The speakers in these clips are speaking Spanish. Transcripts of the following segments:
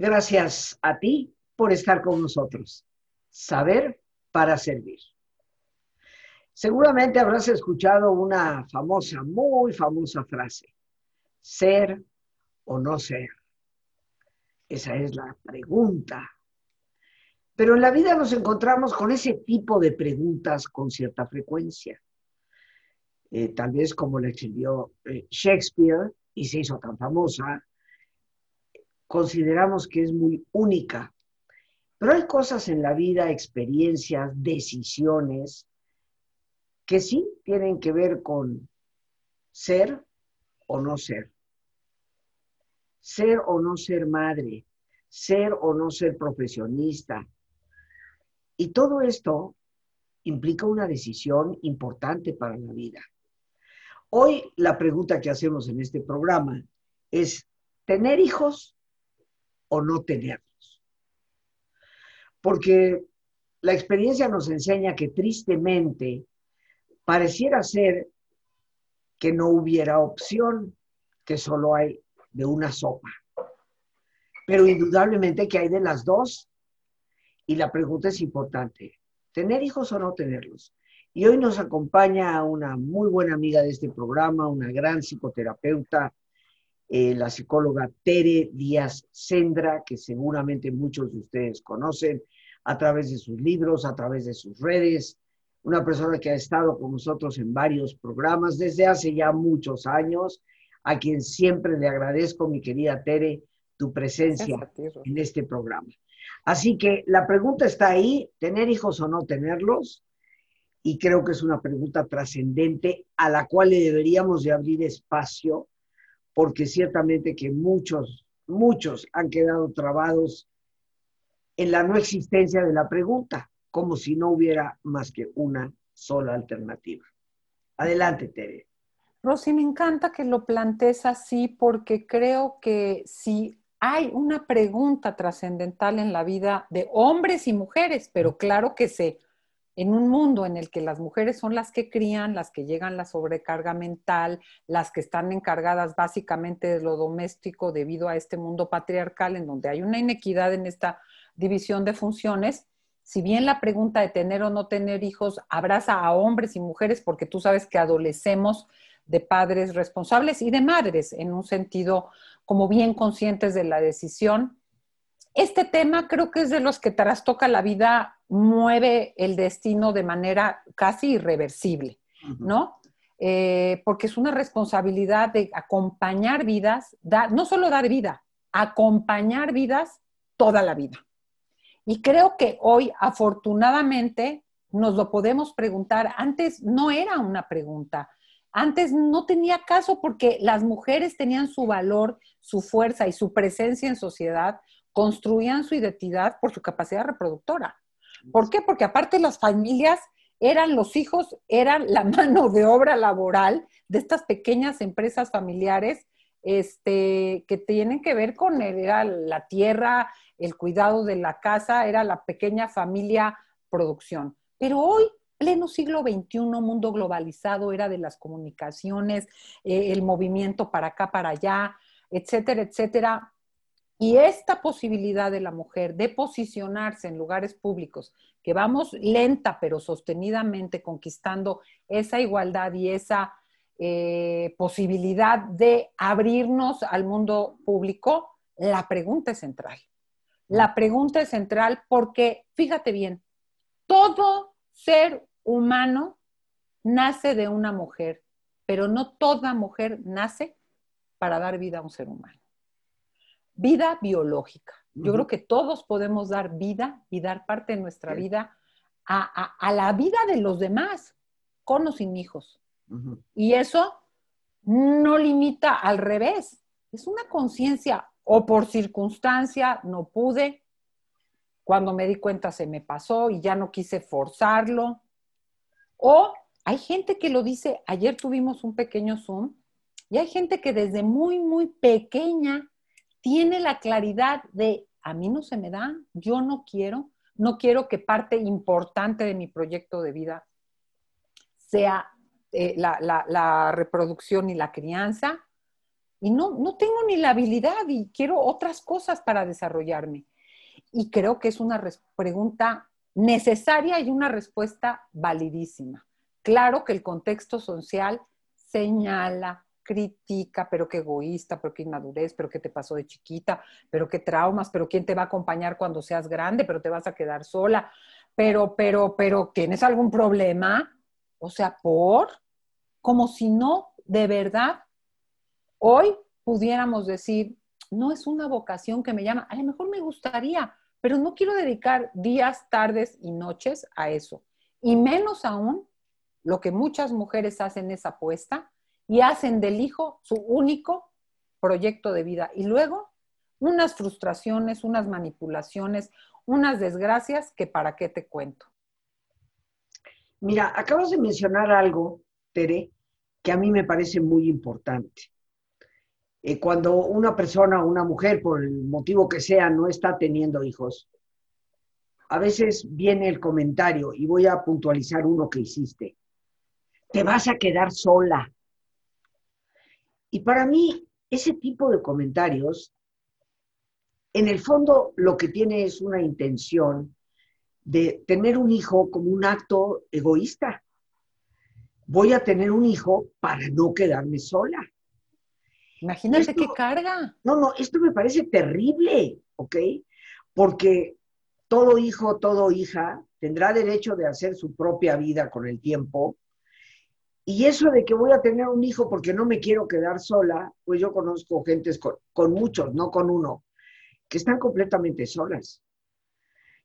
Gracias a ti por estar con nosotros. Saber para servir. Seguramente habrás escuchado una famosa, muy famosa frase. Ser o no ser. Esa es la pregunta. Pero en la vida nos encontramos con ese tipo de preguntas con cierta frecuencia. Eh, tal vez como la escribió eh, Shakespeare y se hizo tan famosa, consideramos que es muy única. Pero hay cosas en la vida, experiencias, decisiones, que sí tienen que ver con ser o no ser. Ser o no ser madre, ser o no ser profesionista. Y todo esto implica una decisión importante para la vida. Hoy la pregunta que hacemos en este programa es, ¿tener hijos o no tenerlos. Porque la experiencia nos enseña que tristemente pareciera ser que no hubiera opción, que solo hay de una sopa. Pero indudablemente que hay de las dos. Y la pregunta es importante, ¿tener hijos o no tenerlos? Y hoy nos acompaña una muy buena amiga de este programa, una gran psicoterapeuta, eh, la psicóloga Tere Díaz Sendra, que seguramente muchos de ustedes conocen a través de sus libros, a través de sus redes, una persona que ha estado con nosotros en varios programas desde hace ya muchos años, a quien siempre le agradezco, mi querida Tere, tu presencia en este programa. Así que la pregunta está ahí, tener hijos o no tenerlos, y creo que es una pregunta trascendente a la cual le deberíamos de abrir espacio porque ciertamente que muchos, muchos han quedado trabados en la no existencia de la pregunta, como si no hubiera más que una sola alternativa. Adelante, Tere. Rosy, me encanta que lo plantees así porque creo que si hay una pregunta trascendental en la vida de hombres y mujeres, pero claro que se en un mundo en el que las mujeres son las que crían, las que llegan la sobrecarga mental, las que están encargadas básicamente de lo doméstico debido a este mundo patriarcal en donde hay una inequidad en esta división de funciones, si bien la pregunta de tener o no tener hijos abraza a hombres y mujeres, porque tú sabes que adolecemos de padres responsables y de madres en un sentido como bien conscientes de la decisión, este tema creo que es de los que trastoca la vida, mueve el destino de manera casi irreversible, ¿no? Eh, porque es una responsabilidad de acompañar vidas, no solo dar vida, acompañar vidas toda la vida. Y creo que hoy, afortunadamente, nos lo podemos preguntar. Antes no era una pregunta. Antes no tenía caso porque las mujeres tenían su valor, su fuerza y su presencia en sociedad construían su identidad por su capacidad reproductora. ¿Por qué? Porque aparte las familias eran los hijos, eran la mano de obra laboral de estas pequeñas empresas familiares este, que tienen que ver con era la tierra, el cuidado de la casa, era la pequeña familia producción. Pero hoy, pleno siglo XXI, mundo globalizado, era de las comunicaciones, eh, el movimiento para acá, para allá, etcétera, etcétera. Y esta posibilidad de la mujer de posicionarse en lugares públicos, que vamos lenta pero sostenidamente conquistando esa igualdad y esa eh, posibilidad de abrirnos al mundo público, la pregunta es central. La pregunta es central porque, fíjate bien, todo ser humano nace de una mujer, pero no toda mujer nace para dar vida a un ser humano vida biológica. Yo creo que todos podemos dar vida y dar parte de nuestra vida a, la vida de los demás, con o sin hijos. Y eso no limita al revés. Es una conciencia o por circunstancia no pude, cuando me di cuenta se me pasó y ya no quise forzarlo. O hay gente que lo dice, ayer tuvimos un pequeño Zoom y hay gente que desde muy, muy pequeña tiene la claridad de, a mí no se me da, yo no quiero, no quiero que parte importante de mi proyecto de vida sea eh, la, reproducción y la crianza. y no, no tengo ni la habilidad y quiero otras cosas para desarrollarme. Y creo que es una pregunta necesaria y una respuesta validísima. Claro que el contexto social señala, critica, pero qué egoísta, pero qué inmadurez, pero qué te pasó de chiquita, pero qué traumas, pero quién te va a acompañar cuando seas grande, pero te vas a quedar sola, pero, pero, pero, ¿tienes algún problema? O sea, por, como si no, de verdad, hoy pudiéramos decir, no es una vocación que me llama, a lo mejor me gustaría, pero no quiero dedicar días, tardes y noches a eso. Y menos aún lo que muchas mujeres hacen es apuesta y hacen del hijo su único proyecto de vida. Y luego unas frustraciones, unas manipulaciones, unas desgracias que para qué te cuento. Mira, acabas de mencionar algo, Tere, que a mí me parece muy importante. Eh, cuando una persona una mujer, por el motivo que sea, no está teniendo hijos, a veces viene el comentario, y voy a puntualizar uno que hiciste, te vas a quedar sola. Y para mí, ese tipo de comentarios, en el fondo lo que tiene es una intención de tener un hijo como un acto egoísta. Voy a tener un hijo para no quedarme sola. Imagínate qué carga. No, no, esto me parece terrible, ¿ok? Porque todo hijo, todo hija tendrá derecho de hacer su propia vida con el tiempo. Y eso de que voy a tener un hijo porque no me quiero quedar sola, pues yo conozco gentes con, muchos, no con uno, que están completamente solas.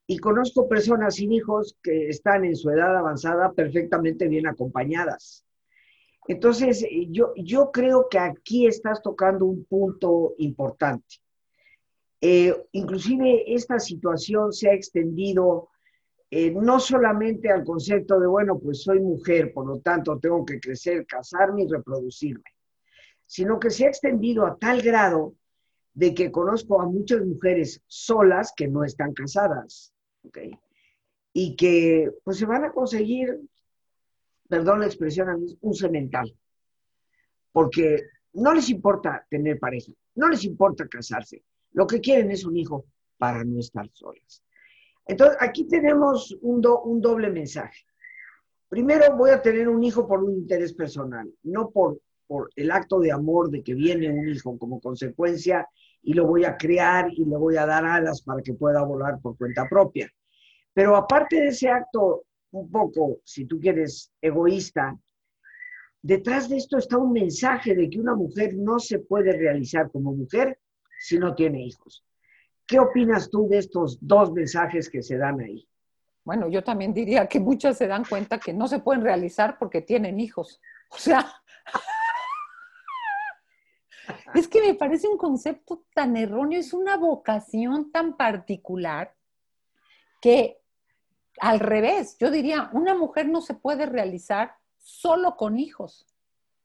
Y conozco personas sin hijos que están en su edad avanzada perfectamente bien acompañadas. Entonces, yo, yo creo que aquí estás tocando un punto importante. Eh, inclusive esta situación se ha extendido eh, no solamente al concepto de, bueno, pues soy mujer, por lo tanto tengo que crecer, casarme y reproducirme, sino que se ha extendido a tal grado de que conozco a muchas mujeres solas que no están casadas y que pues se van a conseguir, perdón la expresión, un cemental, porque no les importa tener pareja, no les importa casarse, lo que quieren es un hijo para no estar solas. Entonces, aquí tenemos un, doble mensaje. Primero, voy a tener un hijo por un interés personal, no por, por el acto de amor de que viene un hijo como consecuencia y lo voy a crear y le voy a dar alas para que pueda volar por cuenta propia. Pero aparte de ese acto un poco, si tú quieres, egoísta, detrás de esto está un mensaje de que una mujer no se puede realizar como mujer si no tiene hijos. ¿Qué opinas tú de estos dos mensajes que se dan ahí? Bueno, yo también diría que muchas se dan cuenta que no se pueden realizar porque tienen hijos. O sea, es que me parece un concepto tan erróneo, es una vocación tan particular que al revés, yo diría, una mujer no se puede realizar solo con hijos.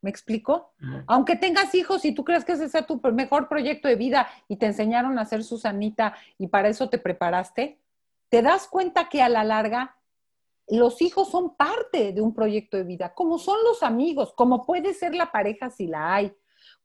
¿Me explico? Aunque tengas hijos y tú crees que ese es tu mejor proyecto de vida y te enseñaron a ser Susanita y para eso te preparaste, te das cuenta que a la larga los hijos son parte de un proyecto de vida, como son los amigos, como puede ser la pareja si la hay,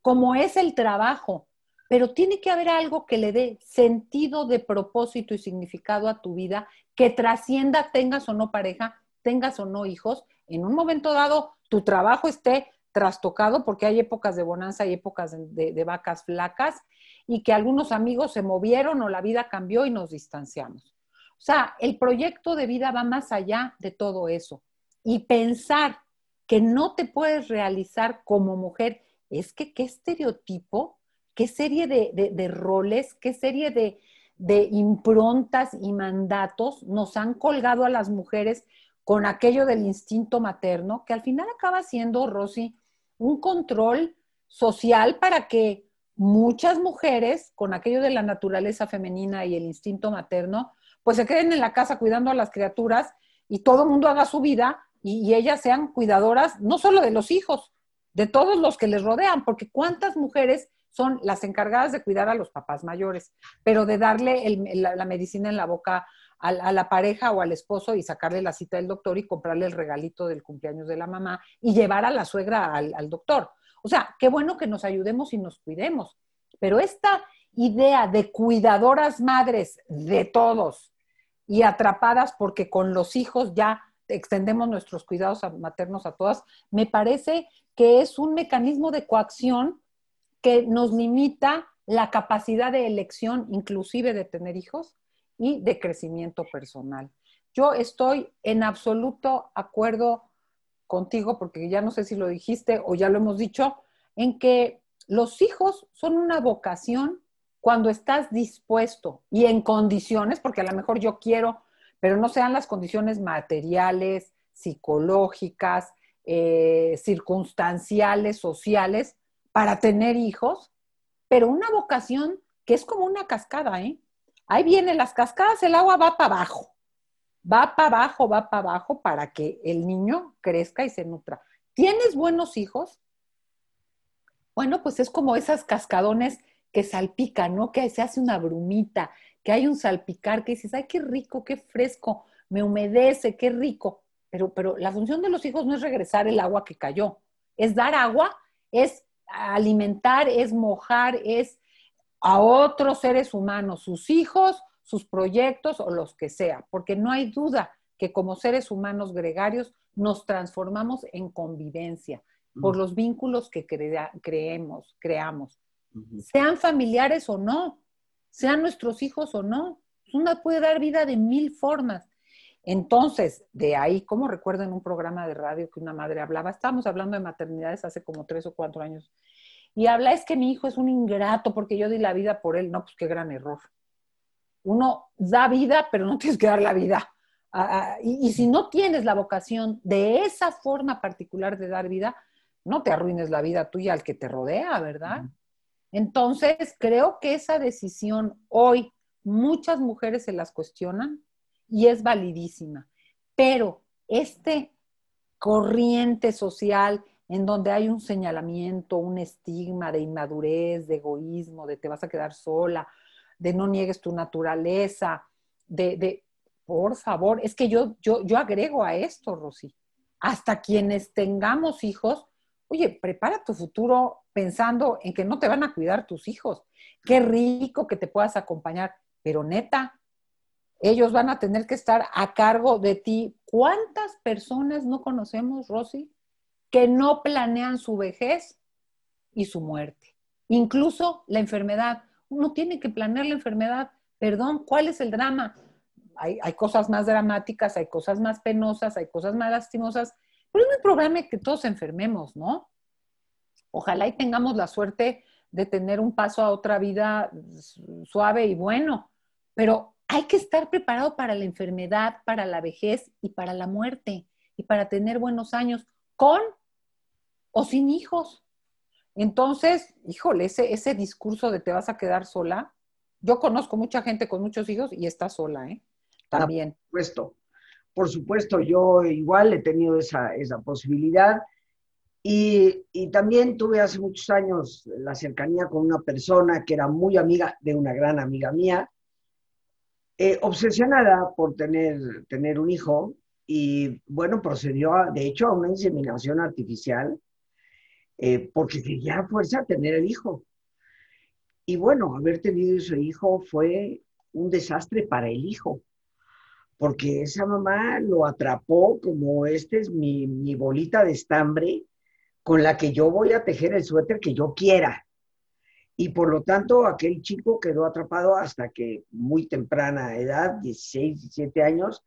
como es el trabajo, pero tiene que haber algo que le dé sentido de propósito y significado a tu vida, que trascienda, tengas o no pareja, tengas o no hijos, en un momento dado tu trabajo esté trastocado porque hay épocas de bonanza y épocas de, vacas flacas y que algunos amigos se movieron o la vida cambió y nos distanciamos. O sea, el proyecto de vida va más allá de todo eso. Y pensar que no te puedes realizar como mujer, es que qué estereotipo, qué serie de, roles, qué serie de, improntas y mandatos nos han colgado a las mujeres con aquello del instinto materno, que al final acaba siendo, Rosy, un control social para que muchas mujeres, con aquello de la naturaleza femenina y el instinto materno, pues se queden en la casa cuidando a las criaturas y todo el mundo haga su vida y, ellas sean cuidadoras no solo de los hijos, de todos los que les rodean, porque cuántas mujeres son las encargadas de cuidar a los papás mayores, pero de darle la, medicina en la boca a, la pareja o al esposo y sacarle la cita del doctor y comprarle el regalito del cumpleaños de la mamá y llevar a la suegra al, doctor. O sea, qué bueno que nos ayudemos y nos cuidemos, pero esta idea de cuidadoras madres de todos y atrapadas porque con los hijos ya extendemos nuestros cuidados maternos a todas, me parece que es un mecanismo de coacción que nos limita la capacidad de elección, inclusive de tener hijos y de crecimiento personal. Yo estoy en absoluto acuerdo contigo, porque ya no sé si lo dijiste o ya lo hemos dicho, en que los hijos son una vocación cuando estás dispuesto y en condiciones, porque a lo mejor yo quiero, pero no sean las condiciones materiales, psicológicas, eh, circunstanciales, sociales, para tener hijos, pero una vocación que es como una cascada, ¿eh? Ahí vienen las cascadas, el agua va para abajo, va para abajo, va para abajo para que el niño crezca y se nutra. ¿Tienes buenos hijos? Bueno, pues es como esas cascadones que salpican, ¿no? Que se hace una brumita, que hay un salpicar, que dices, ay, qué rico, qué fresco, me humedece, qué rico. Pero, pero la función de los hijos no es regresar el agua que cayó, es dar agua, es alimentar, es mojar, es a otros seres humanos, sus hijos, sus proyectos o los que sea, porque no hay duda que como seres humanos gregarios nos transformamos en convivencia por los vínculos que creemos, creamos sean familiares o no, sean nuestros hijos o no. Una puede dar vida de mil formas. Entonces, de ahí, como recuerdo en un programa de radio que una madre hablaba, estábamos hablando de maternidades hace como tres o cuatro años, y habla, es que mi hijo es un ingrato porque yo di la vida por él. No, pues qué gran error. Uno da vida, pero no tienes que dar la vida. Ah, y, y, si no tienes la vocación de esa forma particular de dar vida, no te arruines la vida tuya al que te rodea, ¿verdad? Entonces, creo que esa decisión hoy muchas mujeres se las cuestionan y es validísima, pero este corriente social en donde hay un señalamiento, un estigma de inmadurez, de egoísmo, de te vas a quedar sola, de no niegues tu naturaleza, de, de por favor, es que yo, yo, yo agrego a esto, Rosy, hasta quienes tengamos hijos, oye, prepara tu futuro pensando en que no te van a cuidar tus hijos. Qué rico que te puedas acompañar, pero neta, ellos van a tener que estar a cargo de ti. ¿Cuántas personas no conocemos, Rosy, que no planean su vejez y su muerte? Incluso la enfermedad. Uno tiene que planear la enfermedad. Perdón, ¿cuál es el drama? Hay, cosas más dramáticas, hay cosas más penosas, hay cosas más lastimosas, pero es muy probable que todos enfermemos, ¿no? Ojalá y tengamos la suerte de tener un paso a otra vida suave y bueno, pero hay que estar preparado para la enfermedad, para la vejez y para la muerte y para tener buenos años con o sin hijos. Entonces, híjole, ese, ese discurso de te vas a quedar sola, yo conozco mucha gente con muchos hijos y está sola, ¿eh? También. Por supuesto, por supuesto, yo igual he tenido esa, esa posibilidad y, también tuve hace muchos años la cercanía con una persona que era muy amiga de una gran amiga mía, eh, obsesionada por tener, tener un hijo y bueno, procedió de hecho a una inseminación artificial eh, porque quería fuerza tener el hijo. Y bueno, haber tenido ese hijo fue un desastre para el hijo, porque esa mamá lo atrapó como este es mi, mi bolita de estambre con la que yo voy a tejer el suéter que yo quiera. Y por lo tanto, aquel chico quedó atrapado hasta que muy temprana edad, 16, 17 años,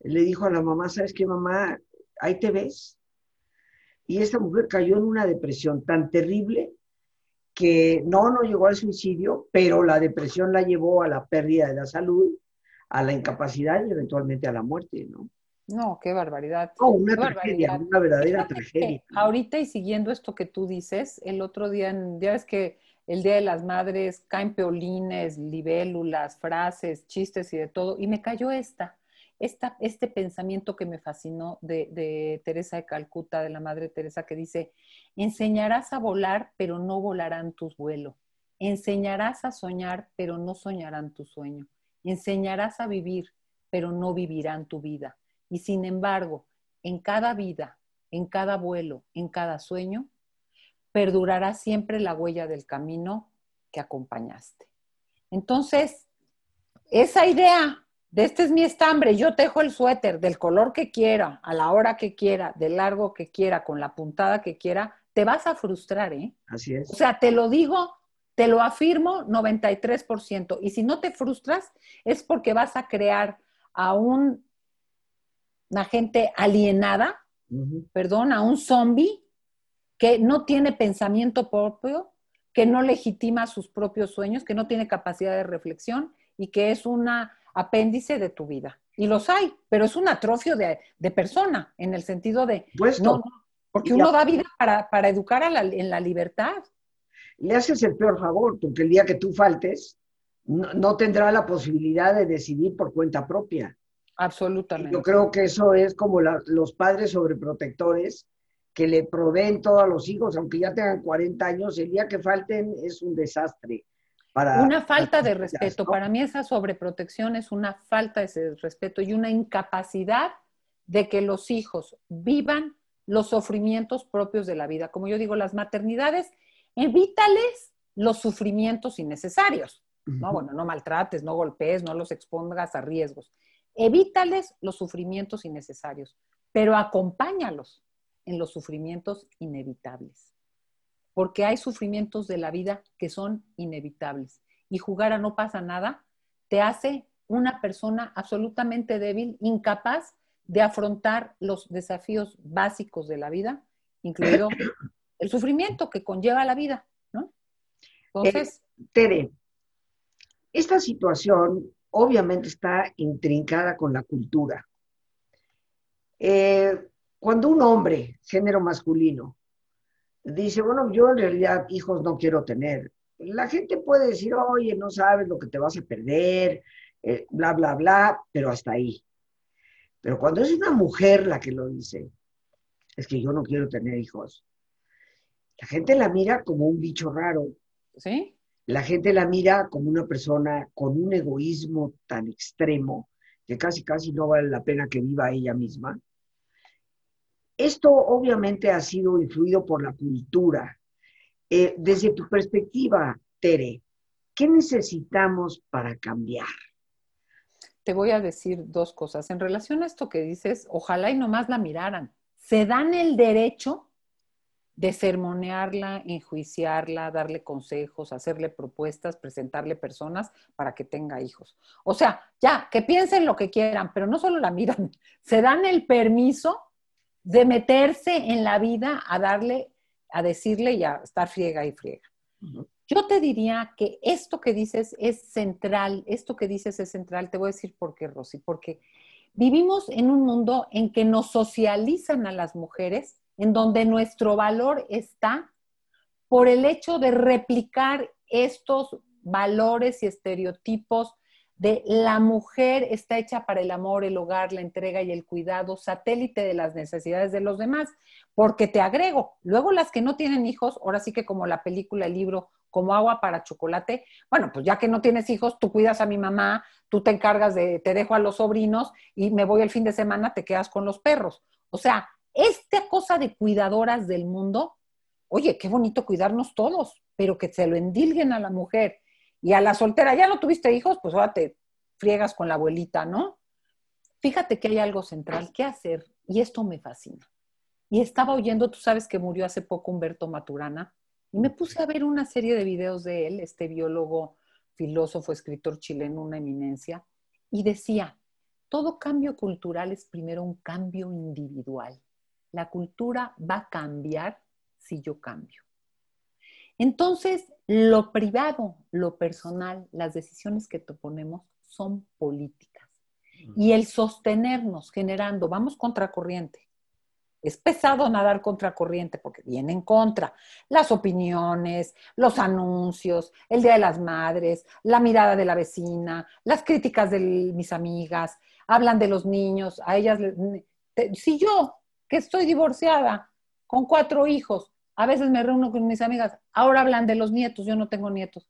le dijo a la mamá, ¿sabes qué, mamá? Ahí te ves. Y esta mujer cayó en una depresión tan terrible que no, no llegó al suicidio, pero la depresión la llevó a la pérdida de la salud, a la incapacidad y eventualmente a la muerte, ¿no? No, qué barbaridad. Oh, una tragedia, una verdadera tragedia. Ahorita y siguiendo esto que tú dices, el otro día, ya ves que el Día de las Madres caen peolines, libélulas, frases, chistes y de todo, y me cayó esta, este pensamiento que me fascinó de, de Teresa de Calcuta, de la Madre Teresa, que dice, enseñarás a volar, pero no volarán tus vuelos. Enseñarás a soñar, pero no soñarán tu sueño. Enseñarás a vivir, pero no vivirán tu vida y sin embargo, en cada vida, en cada vuelo, en cada sueño, perdurará siempre la huella del camino que acompañaste. Entonces, esa idea de este es mi estambre, yo tejo el suéter del color que quiera, a la hora que quiera, del largo que quiera, con la puntada que quiera, te vas a frustrar, ¿eh? Así es. O sea, te lo digo, te lo afirmo 93%. Y si no te frustras, es porque vas a crear a un, una gente alienada, perdón, a un zombie que no tiene pensamiento propio, que no legitima sus propios sueños, que no tiene capacidad de reflexión y que es una apéndice de tu vida. Y los hay, pero es un atrofio de, persona, en el sentido de... No, porque uno da vida para, educar en la libertad. Le haces el peor favor, porque el día que tú faltes, no, tendrá la posibilidad de decidir por cuenta propia. Absolutamente. Yo creo que eso es como los padres sobreprotectores que le proveen todo a los hijos, aunque ya tengan 40 años, el día que falten es un desastre. Para, una falta de respeto. Para mí esa sobreprotección es una falta de respeto y una incapacidad de que los hijos vivan los sufrimientos propios de la vida. Como yo digo, las maternidades, evítales los sufrimientos innecesarios. No, bueno, no maltrates, no golpees, no los expongas a riesgos. Evítales los sufrimientos innecesarios, pero acompáñalos en los sufrimientos inevitables. Porque hay sufrimientos de la vida que son inevitables. Y jugar a no pasa nada te hace una persona absolutamente débil, incapaz de afrontar los desafíos básicos de la vida, incluido el sufrimiento que conlleva la vida, ¿no? Entonces... Eh, Tere, esta situación obviamente está intrincada con la cultura. Eh, cuando un hombre, género masculino, dice, bueno, yo en realidad hijos no quiero tener, la gente puede decir, oye, no sabes lo que te vas a perder, eh, bla, bla, bla, pero hasta ahí. Pero cuando es una mujer la que lo dice, es que yo no quiero tener hijos. La gente la mira como un bicho raro. ¿Sí? La gente la mira como una persona con un egoísmo tan extremo que casi, casi no vale la pena que viva ella misma. Esto obviamente ha sido influido por la cultura. Eh, desde tu perspectiva, Tere, ¿qué necesitamos para cambiar? Te voy a decir dos cosas. En relación a esto que dices, ojalá y nomás la miraran. Se dan el derecho de sermonearla, enjuiciarla, darle consejos, hacerle propuestas, presentarle personas para que tenga hijos. O sea, ya, que piensen lo que quieran, pero no solo la miran, se dan el permiso de meterse en la vida a darle, a decirle y a estar friega y friega. Yo te diría que esto que dices es central, esto que dices es central, te voy a decir por qué, Rosy, porque vivimos en un mundo en que nos socializan a las mujeres, en donde nuestro valor está por el hecho de replicar estos valores y estereotipos de la mujer está hecha para el amor, el hogar, la entrega y el cuidado, satélite de las necesidades de los demás, porque te agrego, luego las que no tienen hijos, ahora sí que como la película, el libro, como agua para chocolate, bueno, pues ya que no tienes hijos, tú cuidas a mi mamá, tú te encargas de, te dejo a los sobrinos y me voy el fin de semana, te quedas con los perros. O sea, esta cosa de cuidadoras del mundo, oye, qué bonito cuidarnos todos, pero que se lo endilguen a la mujer y a la soltera, ya no tuviste hijos, pues ahora te friegas con la abuelita, ¿no? Fíjate que hay algo central, ¿qué hacer? Y esto me fascina. Y estaba oyendo, tú sabes que murió hace poco Humberto Maturana, y me puse a ver una serie de videos de él, este biólogo, filósofo, escritor chileno, una eminencia, y decía, todo cambio cultural es primero un cambio individual. La cultura va a cambiar si yo cambio. Entonces, lo privado, lo personal, las decisiones que ponemos son políticas. Y el sostenernos generando, vamos contracorriente. Es pesado nadar contracorriente porque viene en contra las opiniones, los anuncios, el Día de las Madres, la mirada de la vecina, las críticas de mis amigas, hablan de los niños, a ellas, si yo, que estoy divorciada, con cuatro hijos, a veces me reúno con mis amigas, ahora hablan de los nietos, yo no tengo nietos.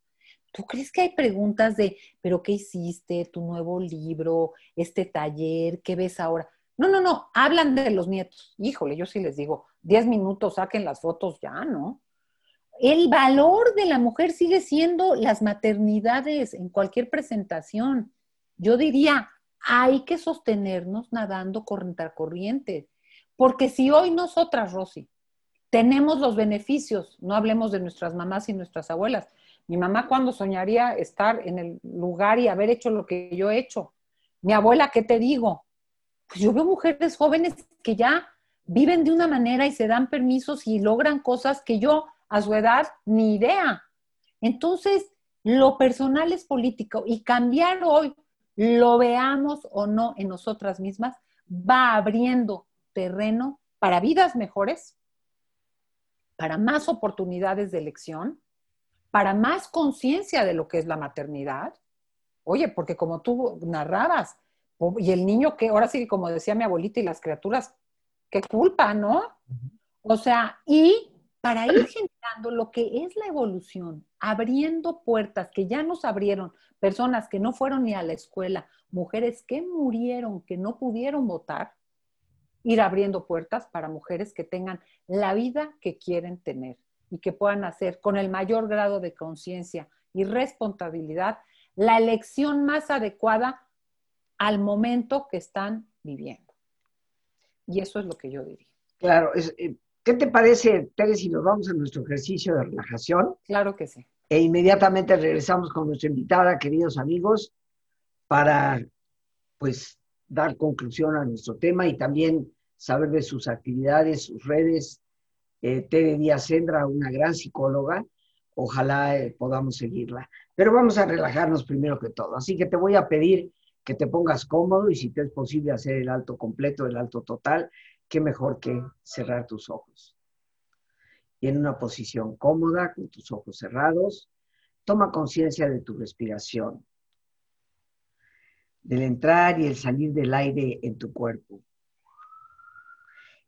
¿Tú crees que hay preguntas de, pero qué hiciste, tu nuevo libro, este taller, qué ves ahora? No, no, no, hablan de los nietos. Híjole, yo sí les digo, diez minutos, saquen las fotos ya, ¿no? el valor de la mujer sigue siendo las maternidades en cualquier presentación. Yo diría, hay que sostenernos nadando corriente, porque si hoy nosotras, Rosy, tenemos los beneficios, no hablemos de nuestras mamás y nuestras abuelas. Mi mamá cuando soñaría estar en el lugar y haber hecho lo que yo he hecho. Mi abuela, ¿qué te digo? Pues yo veo mujeres jóvenes que ya viven de una manera y se dan permisos y logran cosas que yo a su edad ni idea. Entonces, lo personal es político y cambiar hoy, lo veamos o no en nosotras mismas, va abriendo terreno para vidas mejores, para más oportunidades de elección, para más conciencia de lo que es la maternidad. Oye, porque como tú narrabas, y el niño que, ahora sí, como decía mi abuelita, y las criaturas, qué culpa, ¿no? O sea, y para ir generando lo que es la evolución, abriendo puertas que ya nos abrieron, personas que no fueron ni a la escuela, mujeres que murieron, que no pudieron votar, ir abriendo puertas para mujeres que tengan la vida que quieren tener y que puedan hacer con el mayor grado de conciencia y responsabilidad la elección más adecuada al momento que están viviendo. Y eso es lo que yo diría. Claro, eh, ¿qué te parece, Tere, si nos vamos a nuestro ejercicio de relajación? Claro que sí. E inmediatamente regresamos con nuestra invitada, queridos amigos, para pues dar conclusión a nuestro tema y también saber de sus actividades, sus redes. Eh, Tere Díaz Sendra, una gran psicóloga, ojalá eh, podamos seguirla. Pero vamos a relajarnos primero que todo. Así que te voy a pedir que te pongas cómodo y si te es posible hacer el alto completo, el alto total, qué mejor que cerrar tus ojos. Y en una posición cómoda, con tus ojos cerrados, toma conciencia de tu respiración, del entrar y el salir del aire en tu cuerpo.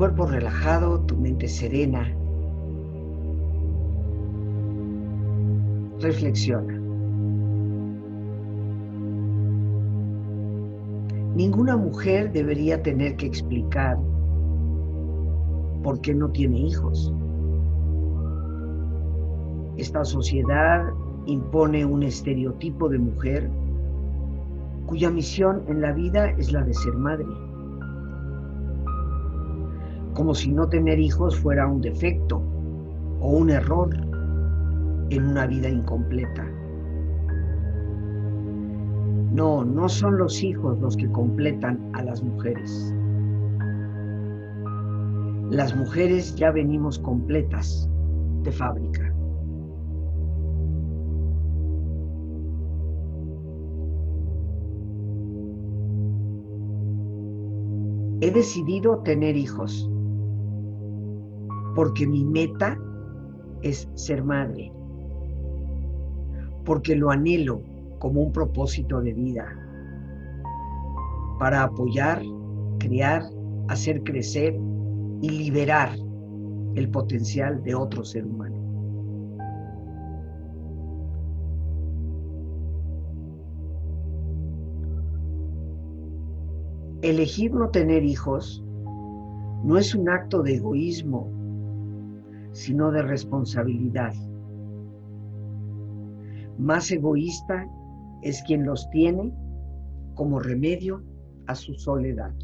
Cuerpo relajado, tu mente serena, reflexiona. Ninguna mujer debería tener que explicar por qué no tiene hijos. Esta sociedad impone un estereotipo de mujer cuya misión en la vida es la de ser madre como si no tener hijos fuera un defecto o un error en una vida incompleta. No, no son los hijos los que completan a las mujeres. Las mujeres ya venimos completas de fábrica. He decidido tener hijos porque mi meta es ser madre, porque lo anhelo como un propósito de vida, para apoyar, crear, hacer crecer y liberar el potencial de otro ser humano. Elegir no tener hijos no es un acto de egoísmo sino de responsabilidad. Más egoísta es quien los tiene como remedio a su soledad.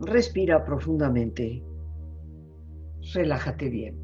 Respira profundamente. Relájate bien.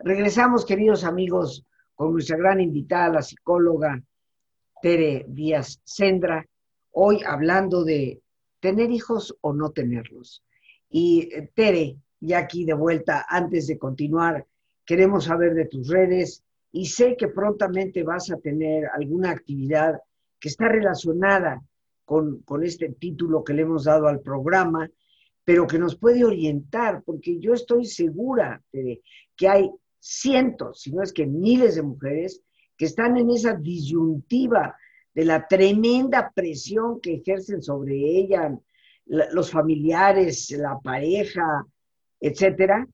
Regresamos, queridos amigos, con nuestra gran invitada, la psicóloga Tere Díaz Sendra, hoy hablando de tener hijos o no tenerlos. Y eh, Tere, ya aquí de vuelta, antes de continuar, queremos saber de tus redes y sé que prontamente vas a tener alguna actividad que está relacionada con, con este título que le hemos dado al programa, pero que nos puede orientar, porque yo estoy segura de que hay cientos, si no es que miles de mujeres que están en esa disyuntiva de la tremenda presión que ejercen sobre ella los familiares, la pareja, etcétera,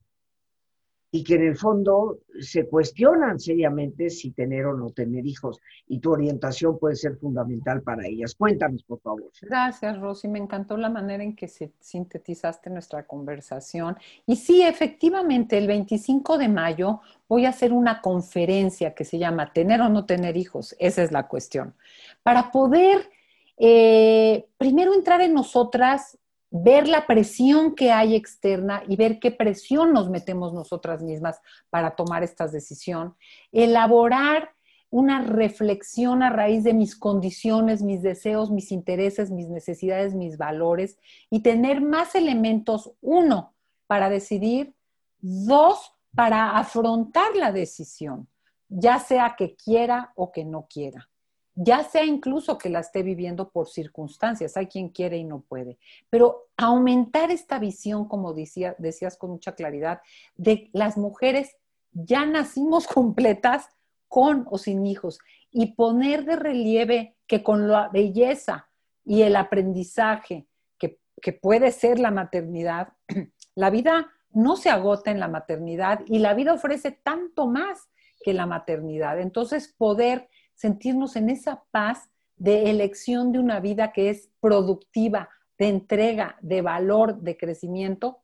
y que en el fondo se cuestionan seriamente si tener o no tener hijos y tu orientación puede ser fundamental para ellas. Cuéntanos, por favor. Gracias, Rosy. Me encantó la manera en que sintetizaste nuestra conversación. Y sí, efectivamente, el 25 de mayo voy a hacer una conferencia que se llama Tener o no tener hijos. Esa es la cuestión. Para poder eh, primero entrar en nosotras ver la presión que hay externa y ver qué presión nos metemos nosotras mismas para tomar esta decisión, elaborar una reflexión a raíz de mis condiciones, mis deseos, mis intereses, mis necesidades, mis valores y tener más elementos, uno, para decidir, dos, para afrontar la decisión, ya sea que quiera o que no quiera ya sea incluso que la esté viviendo por circunstancias, hay quien quiere y no puede, pero aumentar esta visión, como decía, decías con mucha claridad, de las mujeres ya nacimos completas con o sin hijos y poner de relieve que con la belleza y el aprendizaje que, que puede ser la maternidad, la vida no se agota en la maternidad y la vida ofrece tanto más que la maternidad. Entonces, poder sentirnos en esa paz de elección de una vida que es productiva, de entrega, de valor, de crecimiento,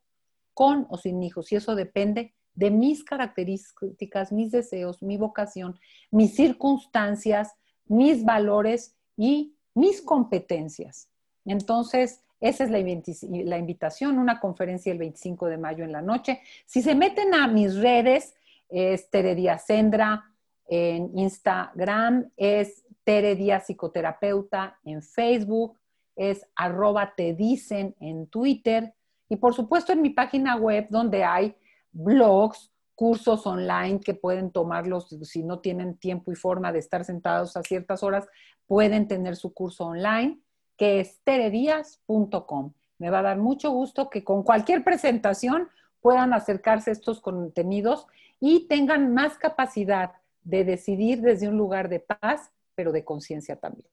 con o sin hijos. Y eso depende de mis características, mis deseos, mi vocación, mis circunstancias, mis valores y mis competencias. Entonces, esa es la, invitación, una conferencia el 25 de mayo en la noche. Si se meten a mis redes, es Teredia Sendra, en Instagram es Tere Díaz Psicoterapeuta, en Facebook es arroba te dicen en Twitter y por supuesto en mi página web donde hay blogs, cursos online que pueden tomarlos si no tienen tiempo y forma de estar sentados a ciertas horas, pueden tener su curso online que es teredias.com. Me va a dar mucho gusto que con cualquier presentación puedan acercarse a estos contenidos y tengan más capacidad de decidir desde un lugar de paz, pero de conciencia también.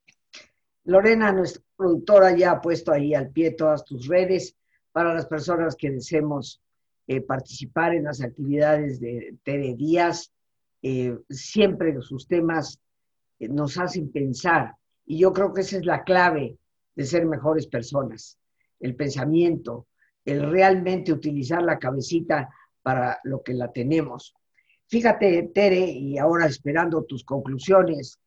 Lorena, nuestra productora, ya ha puesto ahí al pie todas tus redes para las personas que deseemos eh, participar en las actividades de Tere Díaz. Eh, siempre sus temas eh, nos hacen pensar y yo creo que esa es la clave de ser mejores personas, el pensamiento, el realmente utilizar la cabecita para lo que la tenemos. Fíjate, Tere, y ahora esperando tus conclusiones,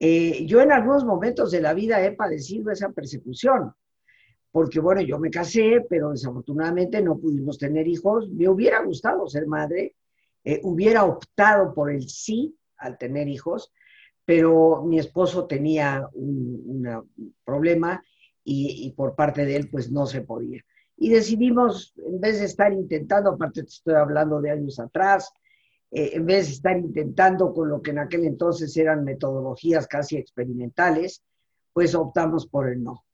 eh, yo en algunos momentos de la vida he padecido esa persecución, porque bueno, yo me casé, pero desafortunadamente no pudimos tener hijos. Me hubiera gustado ser madre, eh, hubiera optado por el sí al tener hijos, pero mi esposo tenía un, problema y, y, por parte de él pues no se podía. Y decidimos, en vez de estar intentando, aparte te estoy hablando de años atrás, eh, en vez de estar intentando con lo que en aquel entonces eran metodologías casi experimentales, pues optamos por el no.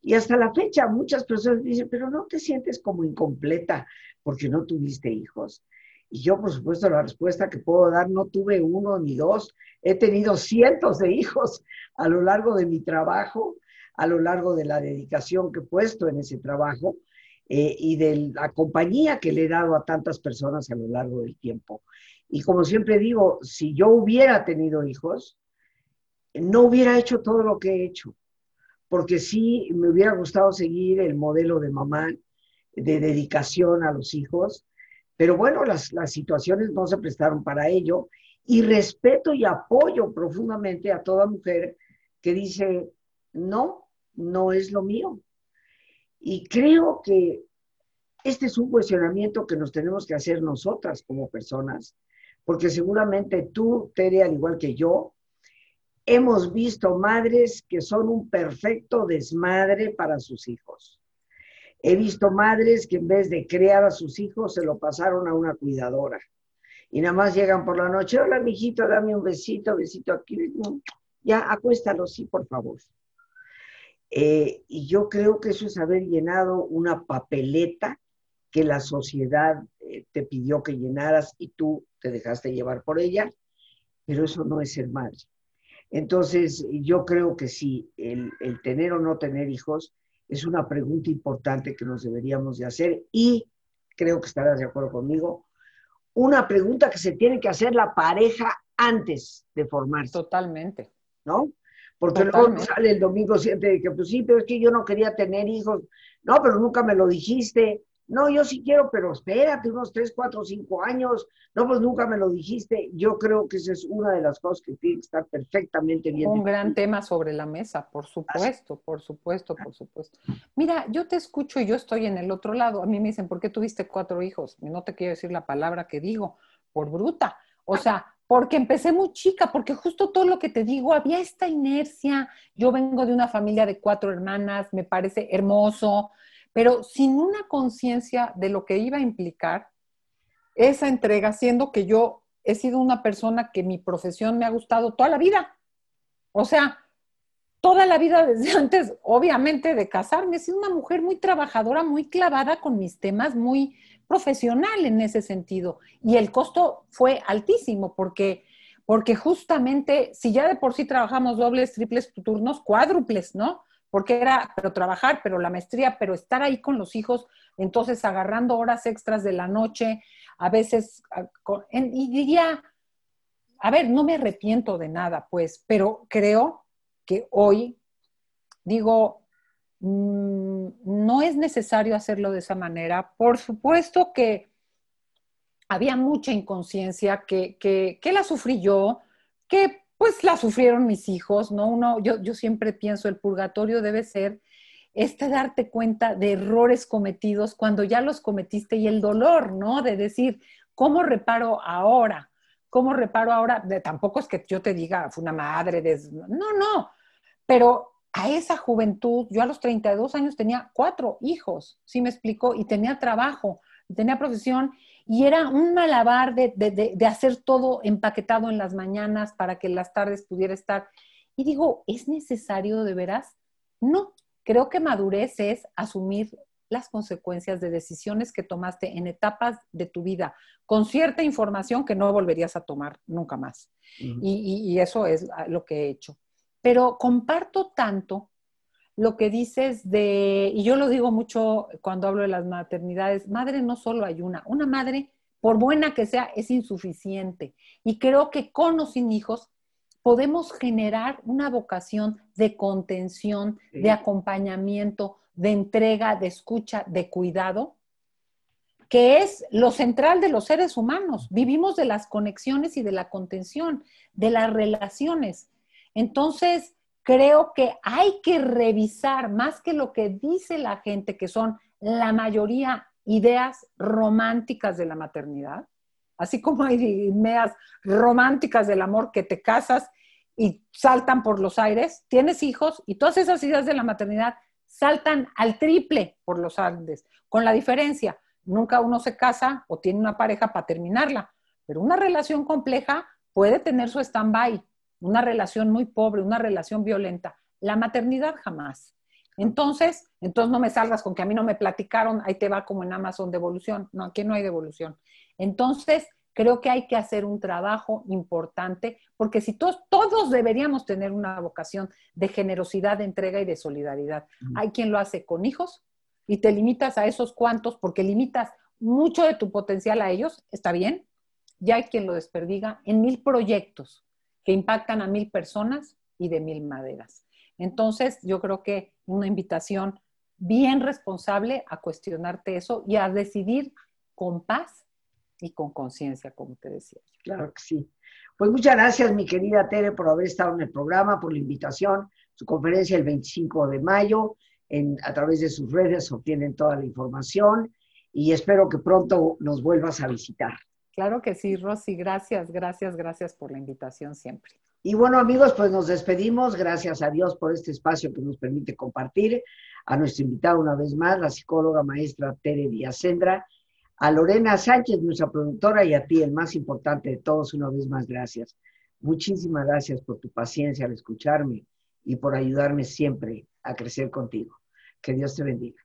Y hasta la fecha muchas personas dicen, pero no te sientes como incompleta porque no tuviste hijos. Y yo, por supuesto, la respuesta que puedo dar, no tuve uno ni dos, he tenido cientos de hijos a lo largo de mi trabajo, a lo largo de la dedicación que he puesto en ese trabajo eh, y de la compañía que le he dado a tantas personas a lo largo del tiempo. Y como siempre digo, si yo hubiera tenido hijos, no hubiera hecho todo lo que he hecho, porque sí me hubiera gustado seguir el modelo de mamá de dedicación a los hijos, pero bueno, las, las situaciones no se prestaron para ello y respeto y apoyo profundamente a toda mujer que dice, no, no es lo mío. Y creo que este es un cuestionamiento que nos tenemos que hacer nosotras como personas porque seguramente tú, Tere, al igual que yo, hemos visto madres que son un perfecto desmadre para sus hijos. He visto madres que en vez de crear a sus hijos se lo pasaron a una cuidadora. Y nada más llegan por la noche, hola, mijito, dame un besito, besito aquí. Ya, acuéstalo, sí, por favor. Eh, y yo creo que eso es haber llenado una papeleta que la sociedad eh, te pidió que llenaras y tú te dejaste llevar por ella, pero eso no es ser madre. Entonces, yo creo que sí, el, tener o no tener hijos es una pregunta importante que nos deberíamos de hacer y creo que estarás de acuerdo conmigo, una pregunta que se tiene que hacer la pareja antes de formarse. Totalmente. ¿No? Porque luego sale el domingo siempre de que, pues sí, pero es que yo no quería tener hijos. No, pero nunca me lo dijiste. No, yo sí quiero, pero espérate unos 3, 4, 5 años. No, pues nunca me lo dijiste. Yo creo que esa es una de las cosas que tiene que estar perfectamente bien. Un gran tema sobre la mesa, por supuesto, por supuesto, por supuesto. Mira, yo te escucho y yo estoy en el otro lado. A mí me dicen, ¿por qué tuviste cuatro hijos? No te quiero decir la palabra que digo, por bruta. O sea, porque empecé muy chica, porque justo todo lo que te digo, había esta inercia. Yo vengo de una familia de cuatro hermanas, me parece hermoso pero sin una conciencia de lo que iba a implicar esa entrega, siendo que yo he sido una persona que mi profesión me ha gustado toda la vida. O sea, toda la vida desde antes, obviamente, de casarme, he sido una mujer muy trabajadora, muy clavada con mis temas, muy profesional en ese sentido. Y el costo fue altísimo porque, porque justamente, si ya de por sí trabajamos dobles, triples turnos, cuádruples, ¿no? Porque era, pero trabajar, pero la maestría, pero estar ahí con los hijos, entonces agarrando horas extras de la noche, a veces, y diría, a ver, no me arrepiento de nada, pues, pero creo que hoy, digo, mm, no es necesario hacerlo de esa manera. Por supuesto que había mucha inconsciencia que, que, que la sufrí yo, que pues la sufrieron mis hijos, ¿no? Uno, yo, yo siempre pienso, el purgatorio debe ser este darte cuenta de errores cometidos cuando ya los cometiste y el dolor, ¿no? De decir, ¿cómo reparo ahora? ¿Cómo reparo ahora? De, tampoco es que yo te diga, fue una madre, no, no, pero a esa juventud, yo a los 32 años tenía cuatro hijos, ¿sí me explico? Y tenía trabajo, tenía profesión y era un malabar de, de, hacer todo empaquetado en las mañanas para que en las tardes pudiera estar. Y digo, ¿es necesario de veras? No, creo que madurez es asumir las consecuencias de decisiones que tomaste en etapas de tu vida con cierta información que no volverías a tomar nunca más. y, y, eso es lo que he hecho. Pero comparto tanto lo que dices de, y yo lo digo mucho cuando hablo de las maternidades, madre no solo hay una, una madre, por buena que sea, es insuficiente. Y creo que con o sin hijos podemos generar una vocación de contención, de acompañamiento, de entrega, de escucha, de cuidado, que es lo central de los seres humanos. Vivimos de las conexiones y de la contención, de las relaciones. Entonces, creo que hay que revisar más que lo que dice la gente, que son la mayoría ideas románticas de la maternidad, así como hay ideas románticas del amor que te casas y saltan por los aires, tienes hijos y todas esas ideas de la maternidad saltan al triple por los Andes, con la diferencia, nunca uno se casa o tiene una pareja para terminarla, pero una relación compleja puede tener su stand-by, una relación muy pobre, una relación violenta. La maternidad jamás. Entonces, entonces no me salgas con que a mí no me platicaron, ahí te va como en Amazon devolución. No, aquí no hay devolución. Entonces, Creo que hay que hacer un trabajo importante, porque si todos, todos deberíamos tener una vocación de generosidad, de entrega y de solidaridad. Hay quien lo hace con hijos y te limitas a esos cuantos porque limitas mucho de tu potencial a ellos, está bien. Ya hay quien lo desperdiga en mil proyectos que impactan a mil personas y de mil maderas. Entonces, yo creo que una invitación bien responsable a cuestionarte eso y a decidir con paz y con conciencia, como te decía. Claro que sí. Pues muchas gracias, mi querida Tere, por haber estado en el programa, por la invitación. Su conferencia el 25 de mayo, a través de sus redes obtienen toda la información y espero que pronto nos vuelvas a visitar. Claro que sí, Rosy. Gracias, gracias, gracias por la invitación siempre. Y bueno, amigos, pues nos despedimos. Gracias a Dios por este espacio que nos permite compartir. A nuestra invitada una vez más, la psicóloga maestra Tere Díaz Sendra a Lorena Sánchez, nuestra productora, y a ti, el más importante de todos, una vez más, gracias. Muchísimas gracias por tu paciencia al escucharme y por ayudarme siempre a crecer contigo. Que Dios te bendiga.